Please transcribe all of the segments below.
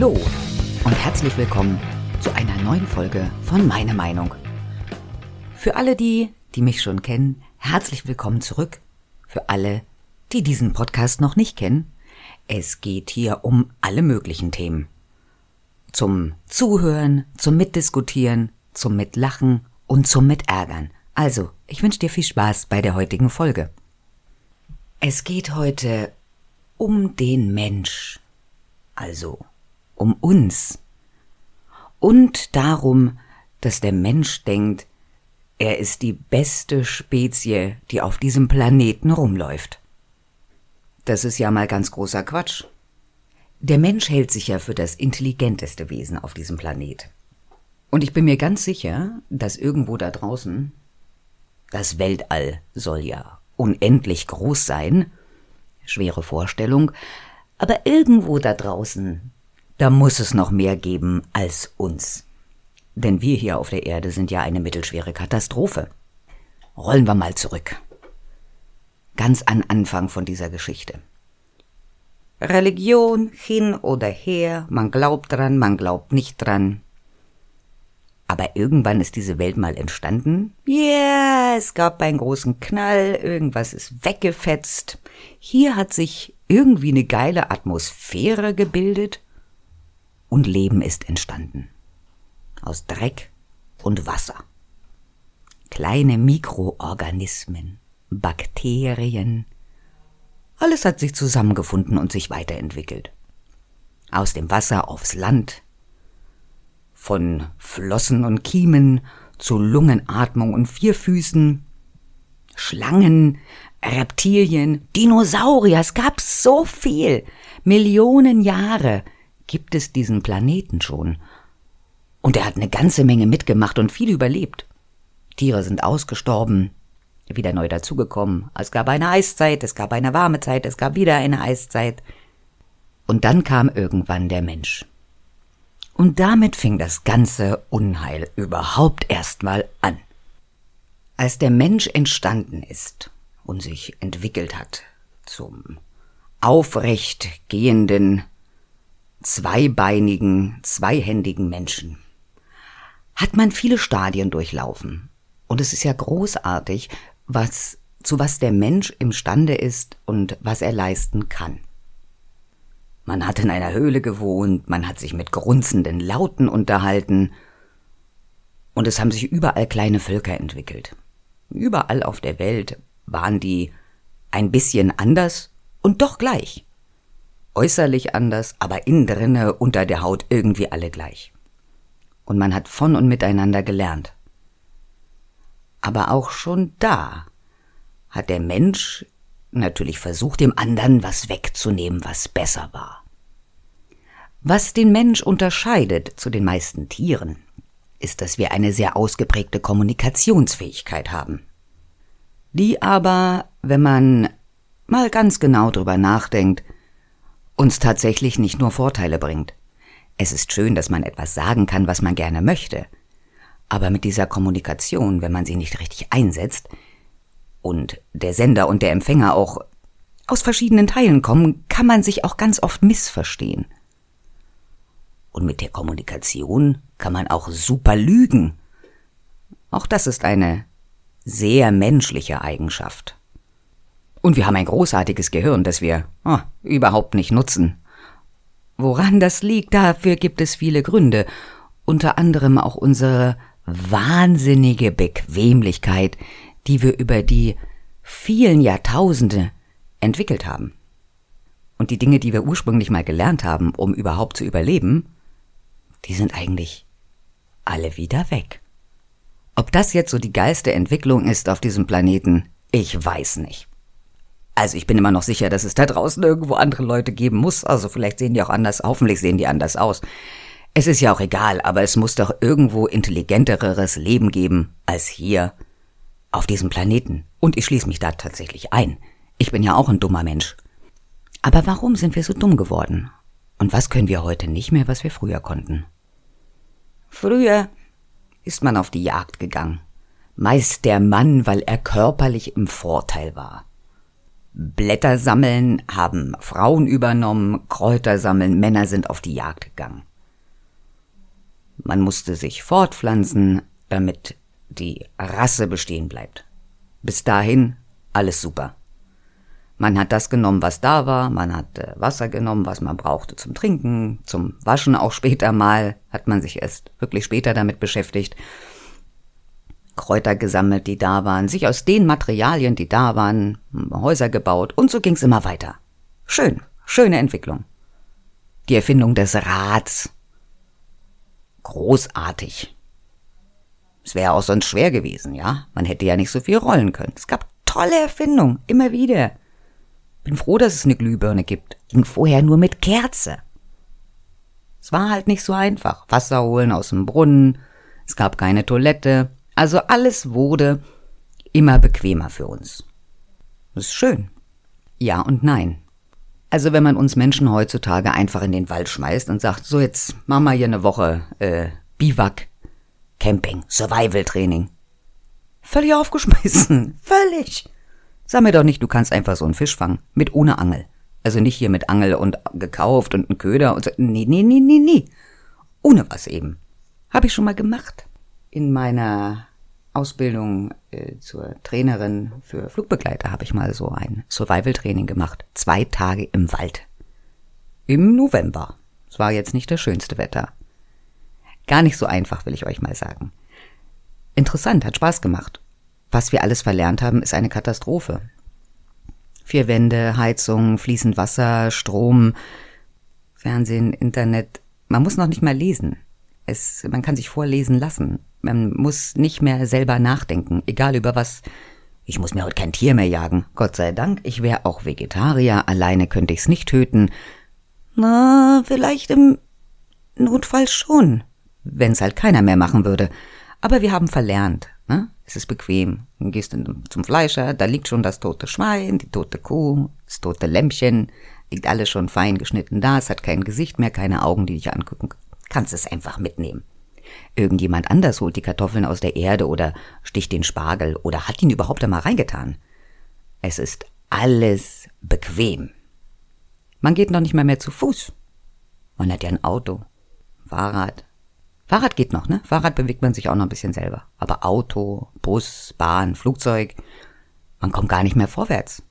Hallo und herzlich willkommen zu einer neuen Folge von Meine Meinung. Für alle die, die mich schon kennen, herzlich willkommen zurück. Für alle, die diesen Podcast noch nicht kennen, es geht hier um alle möglichen Themen. Zum Zuhören, zum Mitdiskutieren, zum Mitlachen und zum Mitärgern. Also, ich wünsche dir viel Spaß bei der heutigen Folge. Es geht heute um den Mensch, also um uns. Und darum, dass der Mensch denkt, er ist die beste Spezie, die auf diesem Planeten rumläuft. Das ist ja mal ganz großer Quatsch. Der Mensch hält sich ja für das intelligenteste Wesen auf diesem Planet. Und ich bin mir ganz sicher, dass irgendwo da draußen das Weltall soll ja unendlich groß sein. Schwere Vorstellung. Aber irgendwo da draußen, da muss es noch mehr geben als uns. Denn wir hier auf der Erde sind ja eine mittelschwere Katastrophe. Rollen wir mal zurück. Ganz an Anfang von dieser Geschichte. Religion hin oder her, man glaubt dran, man glaubt nicht dran. Aber irgendwann ist diese Welt mal entstanden. Yeah, es gab einen großen Knall, irgendwas ist weggefetzt. Hier hat sich irgendwie eine geile Atmosphäre gebildet und Leben ist entstanden. Aus Dreck und Wasser. Kleine Mikroorganismen, Bakterien, alles hat sich zusammengefunden und sich weiterentwickelt. Aus dem Wasser aufs Land, von Flossen und Kiemen zu Lungenatmung und Vierfüßen, Schlangen, Reptilien, Dinosaurier, es gab so viel. Millionen Jahre gibt es diesen Planeten schon. Und er hat eine ganze Menge mitgemacht und viel überlebt. Tiere sind ausgestorben, wieder neu dazugekommen. Es gab eine Eiszeit, es gab eine warme Zeit, es gab wieder eine Eiszeit. Und dann kam irgendwann der Mensch. Und damit fing das ganze Unheil überhaupt erstmal an. Als der Mensch entstanden ist und sich entwickelt hat zum aufrecht gehenden, zweibeinigen, zweihändigen Menschen, hat man viele Stadien durchlaufen. Und es ist ja großartig, was, zu was der Mensch imstande ist und was er leisten kann. Man hat in einer Höhle gewohnt, man hat sich mit grunzenden Lauten unterhalten, und es haben sich überall kleine Völker entwickelt. Überall auf der Welt waren die ein bisschen anders und doch gleich. Äußerlich anders, aber innen drinne unter der Haut irgendwie alle gleich. Und man hat von und miteinander gelernt. Aber auch schon da hat der Mensch natürlich versucht, dem anderen was wegzunehmen, was besser war. Was den Mensch unterscheidet zu den meisten Tieren, ist, dass wir eine sehr ausgeprägte Kommunikationsfähigkeit haben. Die aber, wenn man mal ganz genau drüber nachdenkt, uns tatsächlich nicht nur Vorteile bringt. Es ist schön, dass man etwas sagen kann, was man gerne möchte, aber mit dieser Kommunikation, wenn man sie nicht richtig einsetzt, und der Sender und der Empfänger auch aus verschiedenen Teilen kommen, kann man sich auch ganz oft missverstehen. Und mit der Kommunikation kann man auch super lügen. Auch das ist eine sehr menschliche Eigenschaft. Und wir haben ein großartiges Gehirn, das wir oh, überhaupt nicht nutzen. Woran das liegt, dafür gibt es viele Gründe, unter anderem auch unsere wahnsinnige Bequemlichkeit, die wir über die vielen Jahrtausende entwickelt haben. Und die Dinge, die wir ursprünglich mal gelernt haben, um überhaupt zu überleben, die sind eigentlich alle wieder weg. Ob das jetzt so die geilste Entwicklung ist auf diesem Planeten, ich weiß nicht. Also ich bin immer noch sicher, dass es da draußen irgendwo andere Leute geben muss. Also vielleicht sehen die auch anders, hoffentlich sehen die anders aus. Es ist ja auch egal, aber es muss doch irgendwo intelligenteres Leben geben als hier auf diesem Planeten. Und ich schließe mich da tatsächlich ein. Ich bin ja auch ein dummer Mensch. Aber warum sind wir so dumm geworden? Und was können wir heute nicht mehr, was wir früher konnten? Früher ist man auf die Jagd gegangen. Meist der Mann, weil er körperlich im Vorteil war. Blätter sammeln haben Frauen übernommen, Kräuter sammeln, Männer sind auf die Jagd gegangen. Man musste sich fortpflanzen, damit die Rasse bestehen bleibt. Bis dahin alles super. Man hat das genommen, was da war, man hat äh, Wasser genommen, was man brauchte zum Trinken, zum Waschen auch später mal, hat man sich erst wirklich später damit beschäftigt. Kräuter gesammelt, die da waren, sich aus den Materialien, die da waren, Häuser gebaut und so ging's immer weiter. Schön, schöne Entwicklung. Die Erfindung des Rads. Großartig. Es wäre auch sonst schwer gewesen, ja? Man hätte ja nicht so viel rollen können. Es gab tolle Erfindungen, immer wieder. Bin froh, dass es eine Glühbirne gibt. Ging vorher nur mit Kerze. Es war halt nicht so einfach. Wasser holen aus dem Brunnen. Es gab keine Toilette. Also alles wurde immer bequemer für uns. Das ist schön. Ja und nein. Also wenn man uns Menschen heutzutage einfach in den Wald schmeißt und sagt, so jetzt machen wir hier eine Woche äh, Biwak, Camping, Survival Training. Völlig aufgeschmissen. Völlig. Sag mir doch nicht, du kannst einfach so einen Fisch fangen. Mit ohne Angel. Also nicht hier mit Angel und gekauft und ein Köder und so. Nee, nee, nee, nee, nee. Ohne was eben. Hab ich schon mal gemacht. In meiner Ausbildung äh, zur Trainerin für Flugbegleiter habe ich mal so ein Survival-Training gemacht. Zwei Tage im Wald. Im November. Es war jetzt nicht das schönste Wetter. Gar nicht so einfach, will ich euch mal sagen. Interessant, hat Spaß gemacht. Was wir alles verlernt haben, ist eine Katastrophe. Vier Wände, Heizung, fließend Wasser, Strom, Fernsehen, Internet. Man muss noch nicht mal lesen. Es, man kann sich vorlesen lassen. Man muss nicht mehr selber nachdenken, egal über was. Ich muss mir heute kein Tier mehr jagen. Gott sei Dank, ich wäre auch Vegetarier, alleine könnte ich's nicht töten. Na, vielleicht im Notfall schon, wenn's halt keiner mehr machen würde. Aber wir haben verlernt, ne? Es ist bequem. Du gehst zum Fleischer, da liegt schon das tote Schwein, die tote Kuh, das tote Lämpchen, liegt alles schon fein geschnitten da, es hat kein Gesicht mehr, keine Augen, die dich angucken. Kannst es einfach mitnehmen. Irgendjemand anders holt die Kartoffeln aus der Erde oder sticht den Spargel oder hat ihn überhaupt einmal reingetan. Es ist alles bequem. Man geht noch nicht mal mehr zu Fuß. Man hat ja ein Auto, Fahrrad, Fahrrad geht noch, ne? Fahrrad bewegt man sich auch noch ein bisschen selber. Aber Auto, Bus, Bahn, Flugzeug, man kommt gar nicht mehr vorwärts.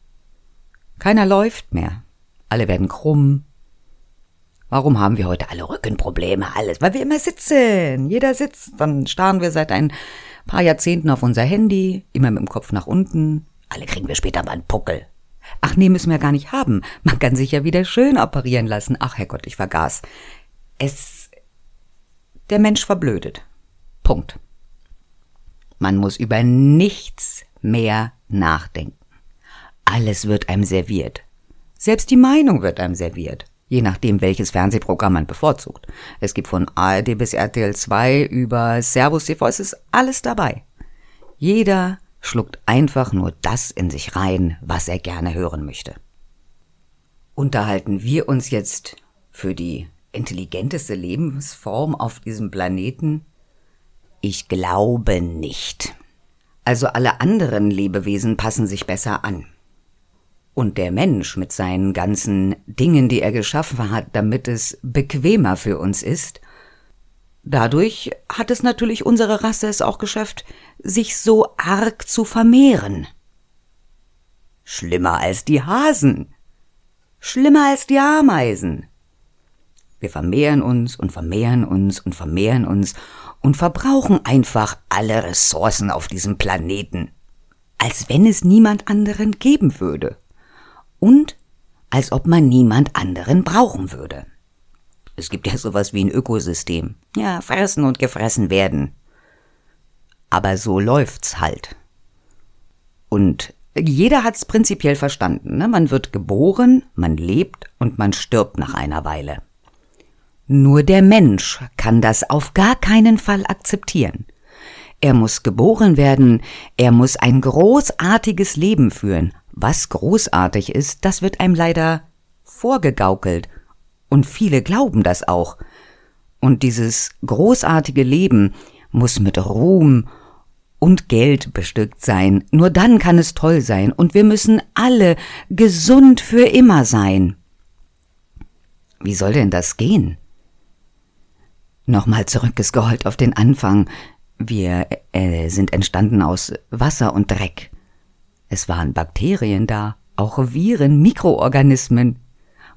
Keiner läuft mehr. Alle werden krumm. Warum haben wir heute alle Rückenprobleme? Alles, weil wir immer sitzen. Jeder sitzt. Dann starren wir seit ein paar Jahrzehnten auf unser Handy, immer mit dem Kopf nach unten. Alle kriegen wir später mal einen Puckel. Ach nee, müssen wir gar nicht haben. Man kann sich ja wieder schön operieren lassen. Ach Herrgott, ich vergaß. Es der Mensch verblödet. Punkt. Man muss über nichts mehr nachdenken. Alles wird einem serviert. Selbst die Meinung wird einem serviert, je nachdem, welches Fernsehprogramm man bevorzugt. Es gibt von ARD bis RTL 2 über Servus TV, es ist alles dabei. Jeder schluckt einfach nur das in sich rein, was er gerne hören möchte. Unterhalten wir uns jetzt für die intelligenteste Lebensform auf diesem Planeten? Ich glaube nicht. Also alle anderen Lebewesen passen sich besser an. Und der Mensch mit seinen ganzen Dingen, die er geschaffen hat, damit es bequemer für uns ist, dadurch hat es natürlich unsere Rasse es auch geschafft, sich so arg zu vermehren. Schlimmer als die Hasen. Schlimmer als die Ameisen. Wir vermehren uns und vermehren uns und vermehren uns und verbrauchen einfach alle Ressourcen auf diesem Planeten, als wenn es niemand anderen geben würde. Und als ob man niemand anderen brauchen würde. Es gibt ja sowas wie ein Ökosystem. Ja, fressen und gefressen werden. Aber so läuft's halt. Und jeder hat's prinzipiell verstanden. Ne? Man wird geboren, man lebt und man stirbt nach einer Weile. Nur der Mensch kann das auf gar keinen Fall akzeptieren. Er muss geboren werden, er muss ein großartiges Leben führen. Was großartig ist, das wird einem leider vorgegaukelt. Und viele glauben das auch. Und dieses großartige Leben muss mit Ruhm und Geld bestückt sein. Nur dann kann es toll sein. Und wir müssen alle gesund für immer sein. Wie soll denn das gehen? Nochmal zurückgescrollt auf den Anfang. Wir äh, sind entstanden aus Wasser und Dreck. Es waren Bakterien da, auch Viren, Mikroorganismen.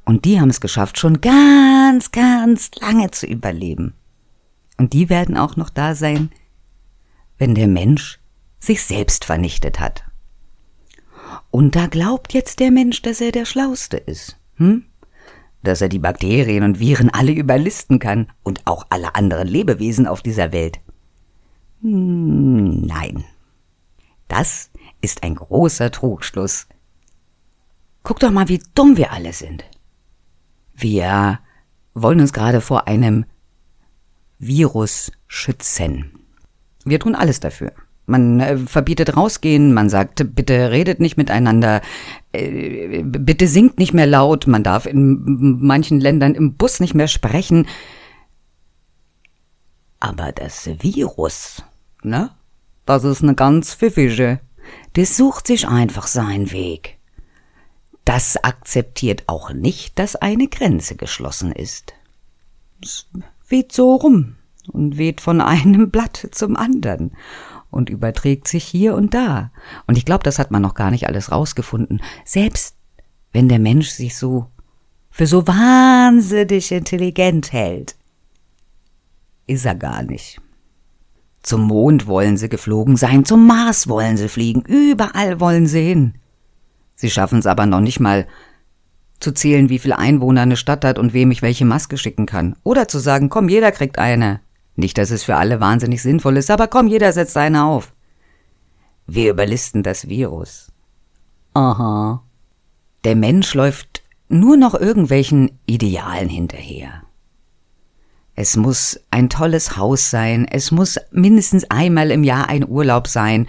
Und die haben es geschafft, schon ganz, ganz lange zu überleben. Und die werden auch noch da sein, wenn der Mensch sich selbst vernichtet hat. Und da glaubt jetzt der Mensch, dass er der Schlauste ist. Hm? dass er die Bakterien und Viren alle überlisten kann und auch alle anderen Lebewesen auf dieser Welt. Hm, nein. Das ist ein großer Trugschluss. Guck doch mal, wie dumm wir alle sind. Wir wollen uns gerade vor einem Virus schützen. Wir tun alles dafür. Man äh, verbietet rausgehen, man sagt, bitte redet nicht miteinander, äh, bitte singt nicht mehr laut, man darf in manchen Ländern im Bus nicht mehr sprechen. Aber das Virus, ne? Das ist eine ganz pfiffige. Das sucht sich einfach seinen Weg. Das akzeptiert auch nicht, dass eine Grenze geschlossen ist. Es weht so rum und weht von einem Blatt zum anderen und überträgt sich hier und da. Und ich glaube, das hat man noch gar nicht alles rausgefunden. Selbst wenn der Mensch sich so für so wahnsinnig intelligent hält, ist er gar nicht. Zum Mond wollen sie geflogen sein, zum Mars wollen sie fliegen, überall wollen sie hin. Sie schaffen es aber noch nicht mal zu zählen, wie viele Einwohner eine Stadt hat und wem ich welche Maske schicken kann. Oder zu sagen, komm, jeder kriegt eine. Nicht, dass es für alle wahnsinnig sinnvoll ist, aber komm, jeder setzt eine auf. Wir überlisten das Virus. Aha. Der Mensch läuft nur noch irgendwelchen Idealen hinterher. Es muss ein tolles Haus sein, es muss mindestens einmal im Jahr ein Urlaub sein.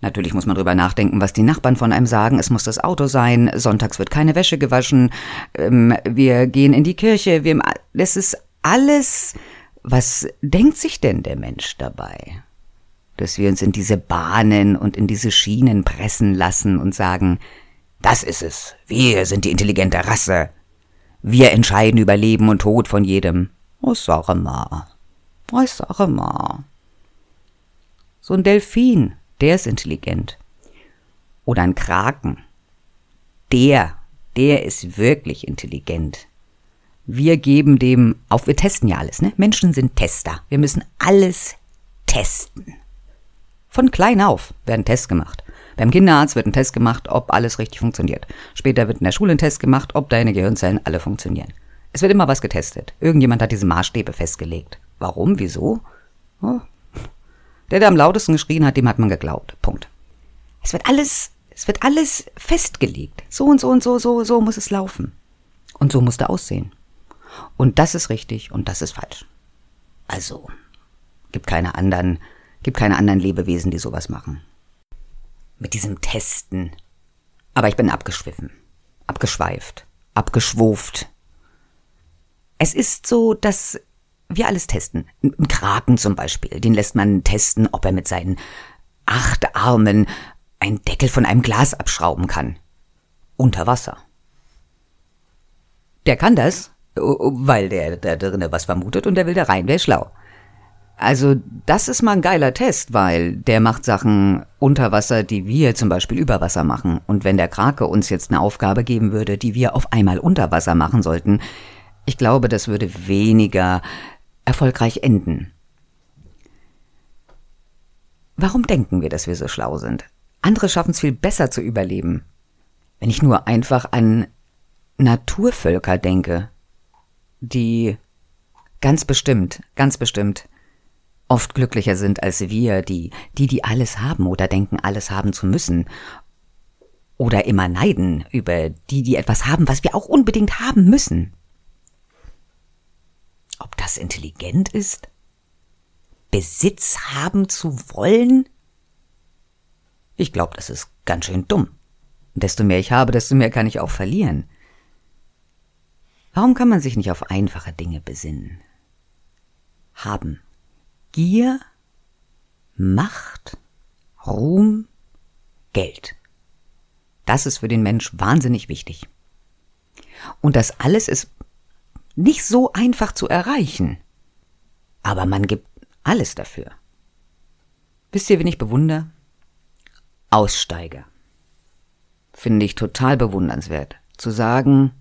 Natürlich muss man drüber nachdenken, was die Nachbarn von einem sagen. Es muss das Auto sein, sonntags wird keine Wäsche gewaschen, ähm, wir gehen in die Kirche, wir, das ist alles was denkt sich denn der Mensch dabei? Dass wir uns in diese Bahnen und in diese Schienen pressen lassen und sagen, das ist es, wir sind die intelligente Rasse. Wir entscheiden über Leben und Tod von jedem. Oh, sag mal. Oh, sag mal. So ein Delfin, der ist intelligent. Oder ein Kraken. Der, der ist wirklich intelligent. Wir geben dem auf, wir testen ja alles, ne? Menschen sind Tester. Wir müssen alles testen. Von klein auf werden Tests gemacht. Beim Kinderarzt wird ein Test gemacht, ob alles richtig funktioniert. Später wird in der Schule ein Test gemacht, ob deine Gehirnzellen alle funktionieren. Es wird immer was getestet. Irgendjemand hat diese Maßstäbe festgelegt. Warum? Wieso? Oh. Der, der am lautesten geschrien hat, dem hat man geglaubt. Punkt. Es wird alles, es wird alles festgelegt. So und so und so, so, so muss es laufen. Und so muss der aussehen. Und das ist richtig und das ist falsch. Also, gibt keine anderen, gibt keine anderen Lebewesen, die sowas machen. Mit diesem Testen. Aber ich bin abgeschwiffen, abgeschweift, abgeschwuft. Es ist so, dass wir alles testen. Ein Kraken zum Beispiel, den lässt man testen, ob er mit seinen acht Armen einen Deckel von einem Glas abschrauben kann. Unter Wasser. Der kann das, weil der da drinnen was vermutet und der will da rein, der ist schlau. Also das ist mal ein geiler Test, weil der macht Sachen unter Wasser, die wir zum Beispiel über Wasser machen. Und wenn der Krake uns jetzt eine Aufgabe geben würde, die wir auf einmal unter Wasser machen sollten, ich glaube, das würde weniger erfolgreich enden. Warum denken wir, dass wir so schlau sind? Andere schaffen es viel besser zu überleben. Wenn ich nur einfach an Naturvölker denke, die ganz bestimmt, ganz bestimmt oft glücklicher sind als wir, die, die, die alles haben oder denken, alles haben zu müssen. Oder immer neiden über die, die etwas haben, was wir auch unbedingt haben müssen. Ob das intelligent ist? Besitz haben zu wollen? Ich glaube, das ist ganz schön dumm. Desto mehr ich habe, desto mehr kann ich auch verlieren. Warum kann man sich nicht auf einfache Dinge besinnen? Haben Gier, Macht Ruhm, Geld. Das ist für den Mensch wahnsinnig wichtig. Und das alles ist nicht so einfach zu erreichen. Aber man gibt alles dafür. Wisst ihr, wen ich bewundere? Aussteiger. Finde ich total bewundernswert. Zu sagen,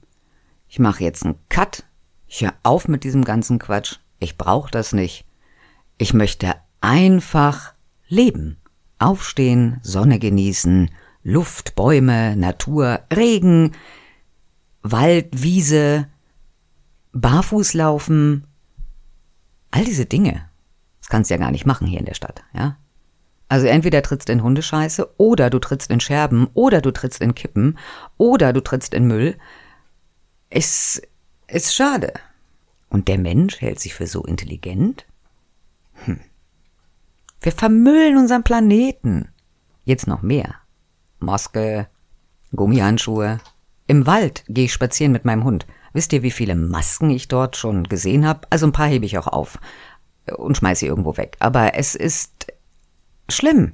ich mache jetzt einen Cut, ich höre auf mit diesem ganzen Quatsch, ich brauche das nicht. Ich möchte einfach leben. Aufstehen, Sonne genießen, Luft, Bäume, Natur, Regen, Wald, Wiese, barfuß laufen, all diese Dinge. Das kannst du ja gar nicht machen hier in der Stadt, ja? Also entweder trittst in Hundescheiße oder du trittst in Scherben oder du trittst in Kippen oder du trittst in Müll. Ist, ist schade. Und der Mensch hält sich für so intelligent? Hm. Wir vermüllen unseren Planeten. Jetzt noch mehr. Maske, Gummihandschuhe. Im Wald gehe ich spazieren mit meinem Hund. Wisst ihr, wie viele Masken ich dort schon gesehen habe? Also ein paar hebe ich auch auf und schmeiße sie irgendwo weg. Aber es ist schlimm.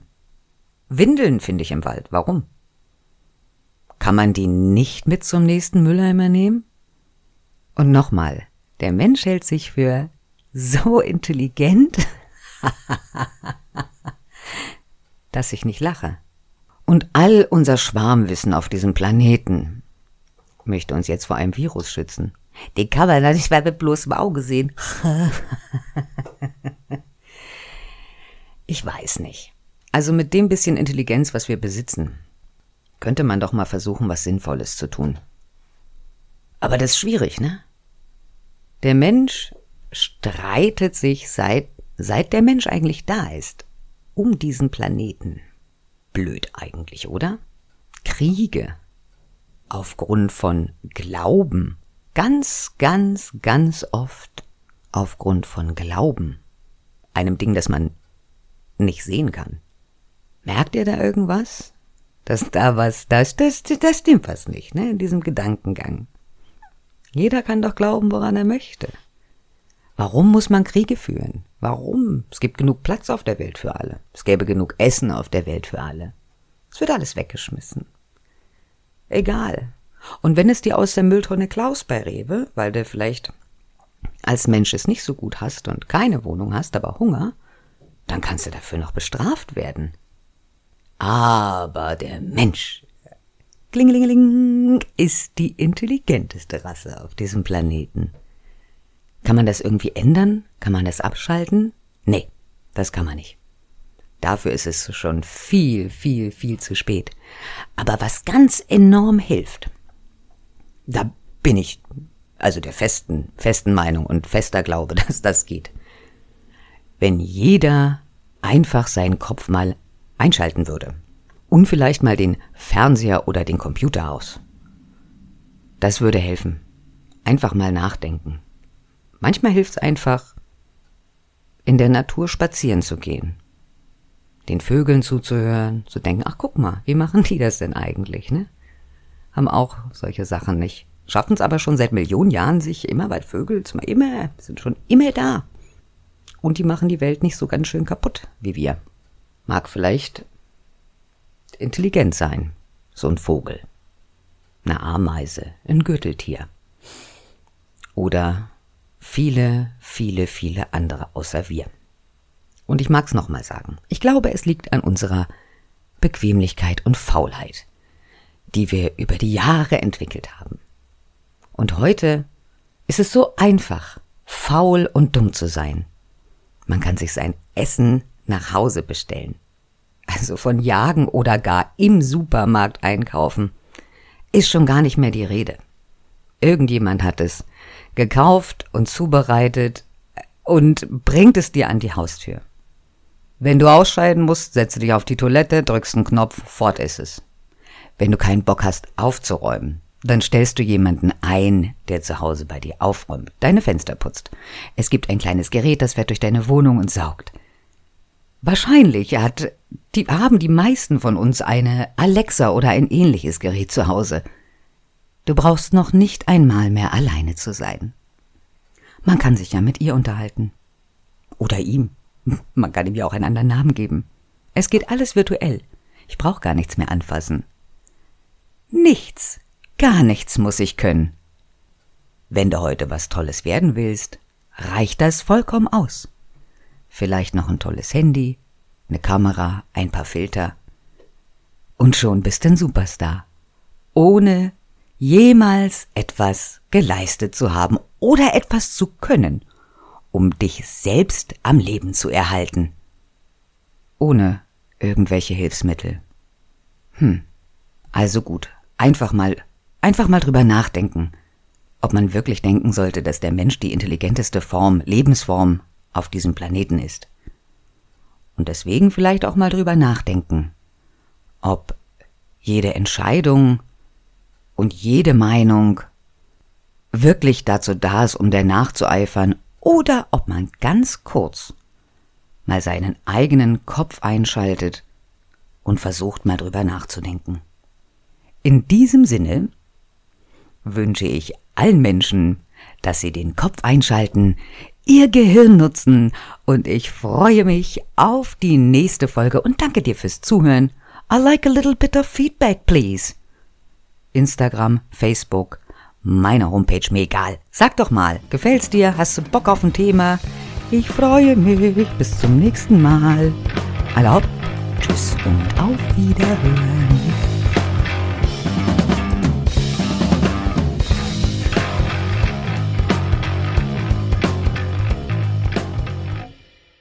Windeln finde ich im Wald. Warum? Kann man die nicht mit zum nächsten Mülleimer nehmen? Und nochmal, der Mensch hält sich für so intelligent, dass ich nicht lache. Und all unser Schwarmwissen auf diesem Planeten möchte uns jetzt vor einem Virus schützen. Den kann man nicht mehr mit bloßem Auge sehen. ich weiß nicht. Also mit dem bisschen Intelligenz, was wir besitzen, könnte man doch mal versuchen, was Sinnvolles zu tun. Aber das ist schwierig, ne? Der Mensch streitet sich seit, seit der Mensch eigentlich da ist, um diesen Planeten. Blöd eigentlich, oder? Kriege, aufgrund von Glauben, ganz, ganz, ganz oft aufgrund von Glauben, einem Ding, das man nicht sehen kann. Merkt ihr da irgendwas? Dass da was, das, das, das stimmt was nicht, ne, in diesem Gedankengang. Jeder kann doch glauben, woran er möchte. Warum muss man Kriege führen? Warum? Es gibt genug Platz auf der Welt für alle. Es gäbe genug Essen auf der Welt für alle. Es wird alles weggeschmissen. Egal. Und wenn es dir aus der Mülltonne klaust bei Rewe, weil du vielleicht als Mensch es nicht so gut hast und keine Wohnung hast, aber Hunger, dann kannst du dafür noch bestraft werden. Aber der Mensch, klingelingeling, ist die intelligenteste Rasse auf diesem Planeten. Kann man das irgendwie ändern? Kann man das abschalten? Nee, das kann man nicht. Dafür ist es schon viel, viel, viel zu spät. Aber was ganz enorm hilft, da bin ich also der festen, festen Meinung und fester Glaube, dass das geht. Wenn jeder einfach seinen Kopf mal einschalten würde und vielleicht mal den Fernseher oder den Computer aus. Das würde helfen. Einfach mal nachdenken. Manchmal hilft es einfach, in der Natur spazieren zu gehen den Vögeln zuzuhören, zu denken, ach guck mal, wie machen die das denn eigentlich, ne? Haben auch solche Sachen nicht. Schaffen es aber schon seit Millionen Jahren, sich immer weit Vögel. Immer, sind schon immer da. Und die machen die Welt nicht so ganz schön kaputt wie wir. Mag vielleicht intelligent sein, so ein Vogel. Eine Ameise, ein Gürteltier. Oder viele, viele, viele andere außer wir. Und ich mag's nochmal sagen. Ich glaube, es liegt an unserer Bequemlichkeit und Faulheit, die wir über die Jahre entwickelt haben. Und heute ist es so einfach, faul und dumm zu sein. Man kann sich sein Essen nach Hause bestellen. Also von jagen oder gar im Supermarkt einkaufen, ist schon gar nicht mehr die Rede. Irgendjemand hat es gekauft und zubereitet und bringt es dir an die Haustür. Wenn du ausscheiden musst, setze dich auf die Toilette, drückst einen Knopf, fort ist es. Wenn du keinen Bock hast aufzuräumen, dann stellst du jemanden ein, der zu Hause bei dir aufräumt, deine Fenster putzt. Es gibt ein kleines Gerät, das fährt durch deine Wohnung und saugt. Wahrscheinlich hat, die, haben die meisten von uns eine Alexa oder ein ähnliches Gerät zu Hause. Du brauchst noch nicht einmal mehr alleine zu sein. Man kann sich ja mit ihr unterhalten. Oder ihm. Man kann ihm ja auch einen anderen Namen geben. Es geht alles virtuell. Ich brauche gar nichts mehr anfassen. Nichts, gar nichts muss ich können. Wenn du heute was Tolles werden willst, reicht das vollkommen aus. Vielleicht noch ein tolles Handy, eine Kamera, ein paar Filter. Und schon bist du ein Superstar. Ohne jemals etwas geleistet zu haben oder etwas zu können, um dich selbst am Leben zu erhalten. Ohne irgendwelche Hilfsmittel. Hm. Also gut, einfach mal, einfach mal drüber nachdenken, ob man wirklich denken sollte, dass der Mensch die intelligenteste Form, Lebensform auf diesem Planeten ist. Und deswegen vielleicht auch mal drüber nachdenken, ob jede Entscheidung und jede Meinung wirklich dazu da ist, um der nachzueifern, oder ob man ganz kurz mal seinen eigenen Kopf einschaltet und versucht mal drüber nachzudenken. In diesem Sinne wünsche ich allen Menschen, dass sie den Kopf einschalten, ihr Gehirn nutzen und ich freue mich auf die nächste Folge und danke dir fürs Zuhören. I like a little bit of feedback, please. Instagram, Facebook, meine Homepage, mir egal. Sag doch mal, gefällt's dir? Hast du Bock auf ein Thema? Ich freue mich. Bis zum nächsten Mal. Alle. Tschüss und auf Wiederhören.